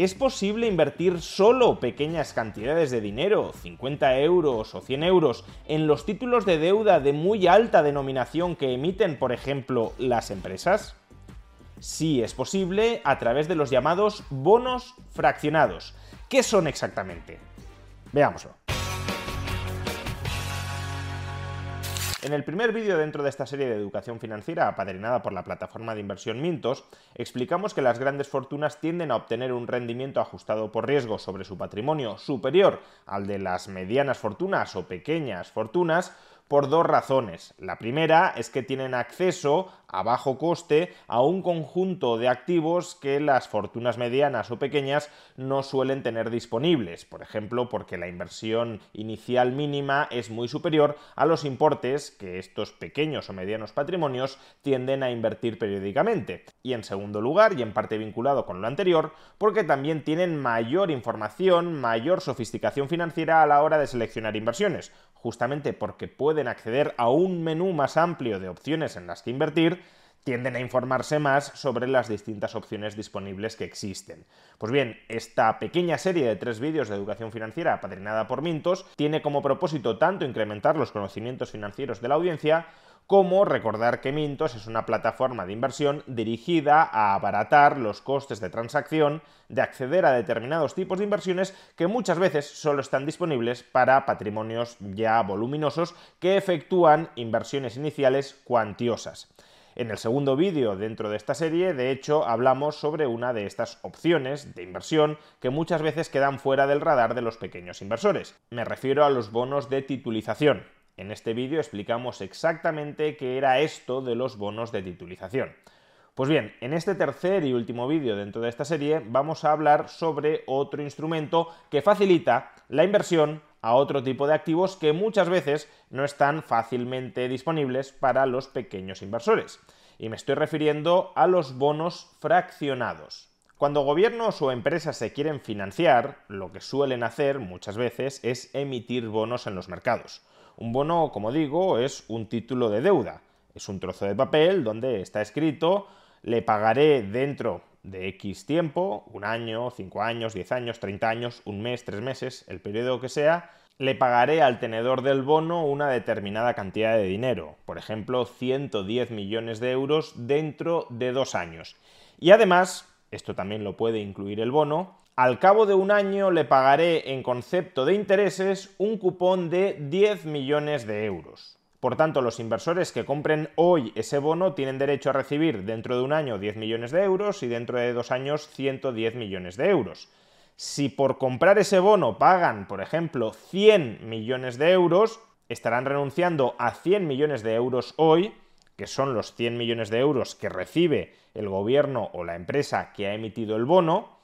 ¿Es posible invertir solo pequeñas cantidades de dinero, 50 euros o 100 euros, en los títulos de deuda de muy alta denominación que emiten, por ejemplo, las empresas? Sí es posible a través de los llamados bonos fraccionados. ¿Qué son exactamente? Veámoslo. En el primer vídeo dentro de esta serie de educación financiera, apadrinada por la plataforma de inversión Mintos, explicamos que las grandes fortunas tienden a obtener un rendimiento ajustado por riesgo sobre su patrimonio superior al de las medianas fortunas o pequeñas fortunas por dos razones. La primera es que tienen acceso a bajo coste a un conjunto de activos que las fortunas medianas o pequeñas no suelen tener disponibles. Por ejemplo, porque la inversión inicial mínima es muy superior a los importes que estos pequeños o medianos patrimonios tienden a invertir periódicamente. Y en segundo lugar, y en parte vinculado con lo anterior, porque también tienen mayor información, mayor sofisticación financiera a la hora de seleccionar inversiones justamente porque pueden acceder a un menú más amplio de opciones en las que invertir, tienden a informarse más sobre las distintas opciones disponibles que existen. Pues bien, esta pequeña serie de tres vídeos de educación financiera apadrinada por Mintos tiene como propósito tanto incrementar los conocimientos financieros de la audiencia como recordar que Mintos es una plataforma de inversión dirigida a abaratar los costes de transacción, de acceder a determinados tipos de inversiones que muchas veces solo están disponibles para patrimonios ya voluminosos que efectúan inversiones iniciales cuantiosas. En el segundo vídeo dentro de esta serie, de hecho, hablamos sobre una de estas opciones de inversión que muchas veces quedan fuera del radar de los pequeños inversores. Me refiero a los bonos de titulización. En este vídeo explicamos exactamente qué era esto de los bonos de titulización. Pues bien, en este tercer y último vídeo dentro de esta serie vamos a hablar sobre otro instrumento que facilita la inversión a otro tipo de activos que muchas veces no están fácilmente disponibles para los pequeños inversores. Y me estoy refiriendo a los bonos fraccionados. Cuando gobiernos o empresas se quieren financiar, lo que suelen hacer muchas veces es emitir bonos en los mercados. Un bono, como digo, es un título de deuda. Es un trozo de papel donde está escrito le pagaré dentro de X tiempo, un año, cinco años, diez años, treinta años, un mes, tres meses, el periodo que sea, le pagaré al tenedor del bono una determinada cantidad de dinero, por ejemplo, 110 millones de euros dentro de dos años. Y además, esto también lo puede incluir el bono, al cabo de un año le pagaré en concepto de intereses un cupón de 10 millones de euros. Por tanto, los inversores que compren hoy ese bono tienen derecho a recibir dentro de un año 10 millones de euros y dentro de dos años 110 millones de euros. Si por comprar ese bono pagan, por ejemplo, 100 millones de euros, estarán renunciando a 100 millones de euros hoy, que son los 100 millones de euros que recibe el gobierno o la empresa que ha emitido el bono,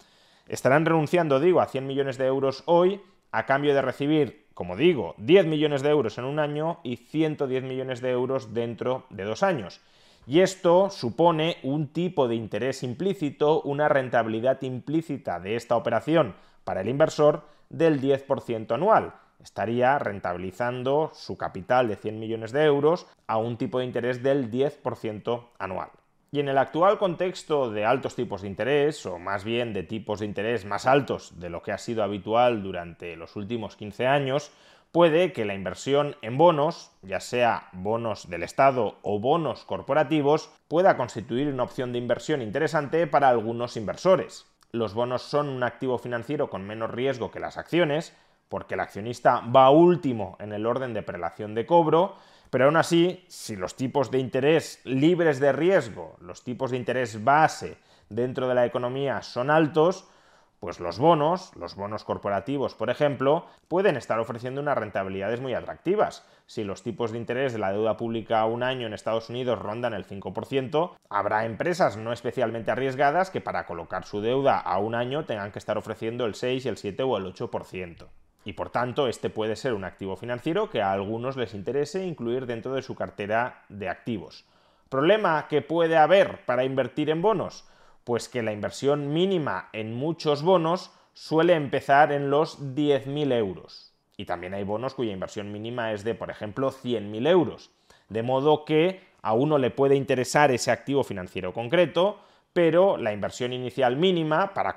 Estarán renunciando, digo, a 100 millones de euros hoy a cambio de recibir, como digo, 10 millones de euros en un año y 110 millones de euros dentro de dos años. Y esto supone un tipo de interés implícito, una rentabilidad implícita de esta operación para el inversor del 10% anual. Estaría rentabilizando su capital de 100 millones de euros a un tipo de interés del 10% anual. Y en el actual contexto de altos tipos de interés, o más bien de tipos de interés más altos de lo que ha sido habitual durante los últimos 15 años, puede que la inversión en bonos, ya sea bonos del Estado o bonos corporativos, pueda constituir una opción de inversión interesante para algunos inversores. Los bonos son un activo financiero con menos riesgo que las acciones, porque el accionista va último en el orden de prelación de cobro, pero aún así, si los tipos de interés libres de riesgo, los tipos de interés base dentro de la economía son altos, Pues los bonos, los bonos corporativos, por ejemplo, pueden estar ofreciendo unas rentabilidades muy atractivas. Si los tipos de interés de la deuda pública a un año en Estados Unidos rondan el 5%, habrá empresas no especialmente arriesgadas que para colocar su deuda a un año tengan que estar ofreciendo el 6, el 7 o el 8%. Y por tanto, este puede ser un activo financiero que a algunos les interese incluir dentro de su cartera de activos. ¿Problema que puede haber para invertir en bonos? Pues que la inversión mínima en muchos bonos suele empezar en los 10.000 euros. Y también hay bonos cuya inversión mínima es de, por ejemplo, 100.000 euros. De modo que a uno le puede interesar ese activo financiero concreto, pero la inversión inicial mínima para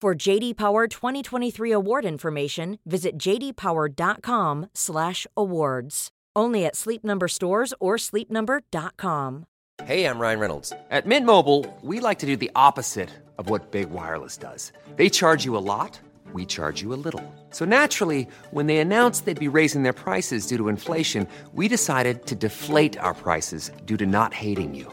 For JD Power 2023 award information, visit jdpower.com/awards. Only at Sleep Number stores or sleepnumber.com. Hey, I'm Ryan Reynolds. At Mint Mobile, we like to do the opposite of what Big Wireless does. They charge you a lot, we charge you a little. So naturally, when they announced they'd be raising their prices due to inflation, we decided to deflate our prices due to not hating you.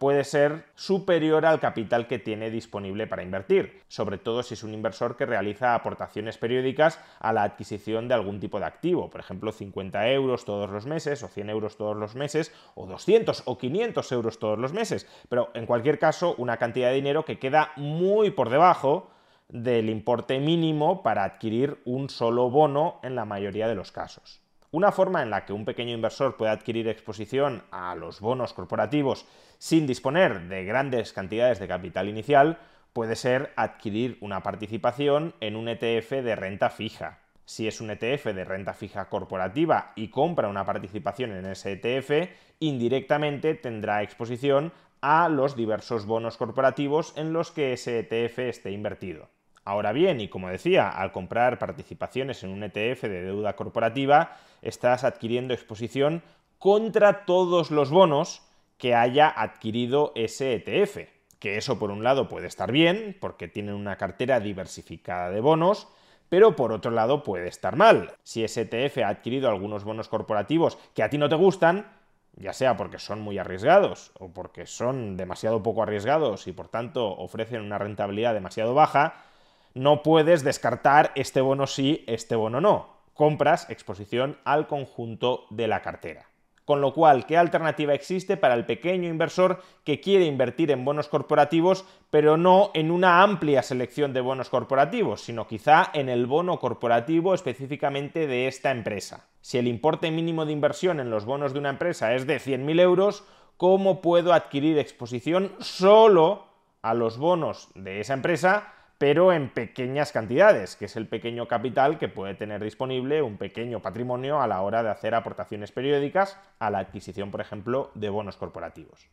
puede ser superior al capital que tiene disponible para invertir, sobre todo si es un inversor que realiza aportaciones periódicas a la adquisición de algún tipo de activo, por ejemplo 50 euros todos los meses o 100 euros todos los meses o 200 o 500 euros todos los meses, pero en cualquier caso una cantidad de dinero que queda muy por debajo del importe mínimo para adquirir un solo bono en la mayoría de los casos. Una forma en la que un pequeño inversor puede adquirir exposición a los bonos corporativos sin disponer de grandes cantidades de capital inicial puede ser adquirir una participación en un ETF de renta fija. Si es un ETF de renta fija corporativa y compra una participación en ese ETF, indirectamente tendrá exposición a los diversos bonos corporativos en los que ese ETF esté invertido. Ahora bien, y como decía, al comprar participaciones en un ETF de deuda corporativa, estás adquiriendo exposición contra todos los bonos que haya adquirido ese ETF. Que eso por un lado puede estar bien, porque tienen una cartera diversificada de bonos, pero por otro lado puede estar mal. Si ese ETF ha adquirido algunos bonos corporativos que a ti no te gustan, ya sea porque son muy arriesgados o porque son demasiado poco arriesgados y por tanto ofrecen una rentabilidad demasiado baja, no puedes descartar este bono sí, este bono no. Compras exposición al conjunto de la cartera. Con lo cual, ¿qué alternativa existe para el pequeño inversor que quiere invertir en bonos corporativos, pero no en una amplia selección de bonos corporativos, sino quizá en el bono corporativo específicamente de esta empresa? Si el importe mínimo de inversión en los bonos de una empresa es de 100.000 euros, ¿cómo puedo adquirir exposición solo a los bonos de esa empresa pero en pequeñas cantidades, que es el pequeño capital que puede tener disponible un pequeño patrimonio a la hora de hacer aportaciones periódicas a la adquisición, por ejemplo, de bonos corporativos.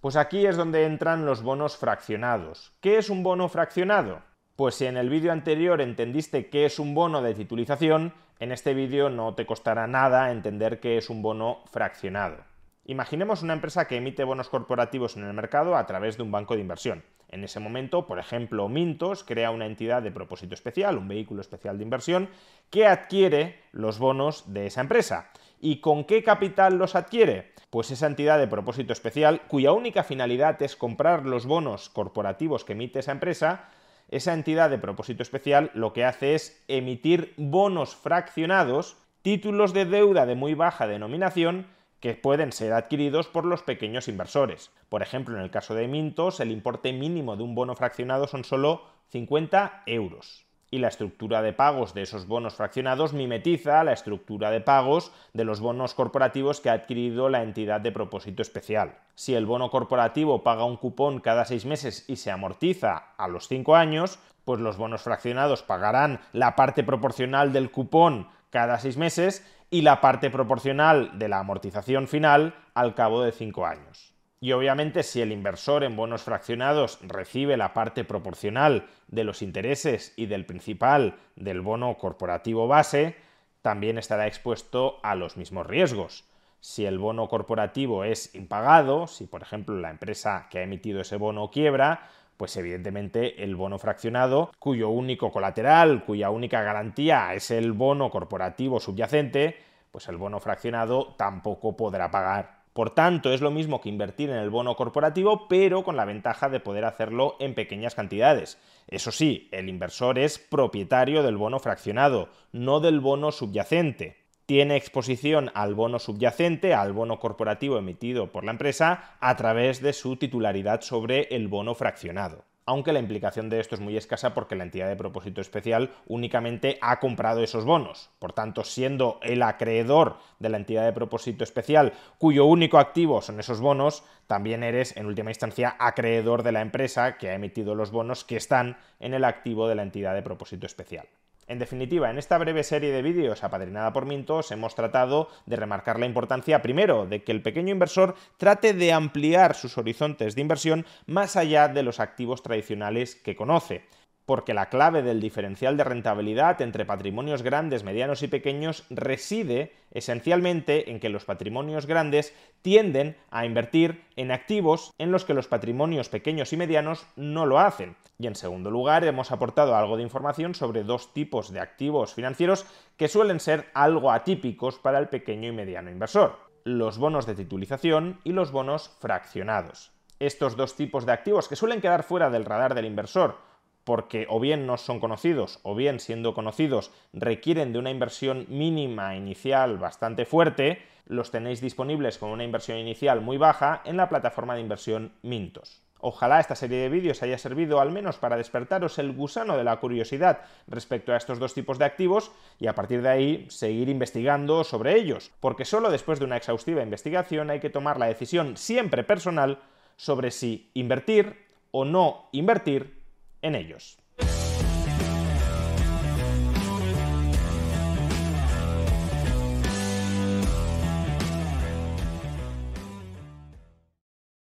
Pues aquí es donde entran los bonos fraccionados. ¿Qué es un bono fraccionado? Pues si en el vídeo anterior entendiste qué es un bono de titulización, en este vídeo no te costará nada entender qué es un bono fraccionado. Imaginemos una empresa que emite bonos corporativos en el mercado a través de un banco de inversión. En ese momento, por ejemplo, Mintos crea una entidad de propósito especial, un vehículo especial de inversión, que adquiere los bonos de esa empresa. ¿Y con qué capital los adquiere? Pues esa entidad de propósito especial, cuya única finalidad es comprar los bonos corporativos que emite esa empresa, esa entidad de propósito especial lo que hace es emitir bonos fraccionados, títulos de deuda de muy baja denominación, que pueden ser adquiridos por los pequeños inversores. Por ejemplo, en el caso de Mintos, el importe mínimo de un bono fraccionado son solo 50 euros. Y la estructura de pagos de esos bonos fraccionados mimetiza la estructura de pagos de los bonos corporativos que ha adquirido la entidad de propósito especial. Si el bono corporativo paga un cupón cada seis meses y se amortiza a los cinco años, pues los bonos fraccionados pagarán la parte proporcional del cupón cada seis meses y la parte proporcional de la amortización final al cabo de cinco años. Y obviamente si el inversor en bonos fraccionados recibe la parte proporcional de los intereses y del principal del bono corporativo base, también estará expuesto a los mismos riesgos. Si el bono corporativo es impagado, si por ejemplo la empresa que ha emitido ese bono quiebra, pues evidentemente el bono fraccionado, cuyo único colateral, cuya única garantía es el bono corporativo subyacente, pues el bono fraccionado tampoco podrá pagar. Por tanto, es lo mismo que invertir en el bono corporativo, pero con la ventaja de poder hacerlo en pequeñas cantidades. Eso sí, el inversor es propietario del bono fraccionado, no del bono subyacente tiene exposición al bono subyacente, al bono corporativo emitido por la empresa, a través de su titularidad sobre el bono fraccionado. Aunque la implicación de esto es muy escasa porque la entidad de propósito especial únicamente ha comprado esos bonos. Por tanto, siendo el acreedor de la entidad de propósito especial, cuyo único activo son esos bonos, también eres, en última instancia, acreedor de la empresa que ha emitido los bonos que están en el activo de la entidad de propósito especial. En definitiva, en esta breve serie de vídeos apadrinada por Mintos hemos tratado de remarcar la importancia, primero, de que el pequeño inversor trate de ampliar sus horizontes de inversión más allá de los activos tradicionales que conoce porque la clave del diferencial de rentabilidad entre patrimonios grandes, medianos y pequeños reside esencialmente en que los patrimonios grandes tienden a invertir en activos en los que los patrimonios pequeños y medianos no lo hacen. Y en segundo lugar, hemos aportado algo de información sobre dos tipos de activos financieros que suelen ser algo atípicos para el pequeño y mediano inversor. Los bonos de titulización y los bonos fraccionados. Estos dos tipos de activos que suelen quedar fuera del radar del inversor porque o bien no son conocidos o bien siendo conocidos requieren de una inversión mínima inicial bastante fuerte, los tenéis disponibles con una inversión inicial muy baja en la plataforma de inversión Mintos. Ojalá esta serie de vídeos haya servido al menos para despertaros el gusano de la curiosidad respecto a estos dos tipos de activos y a partir de ahí seguir investigando sobre ellos, porque solo después de una exhaustiva investigación hay que tomar la decisión siempre personal sobre si invertir o no invertir en ellos.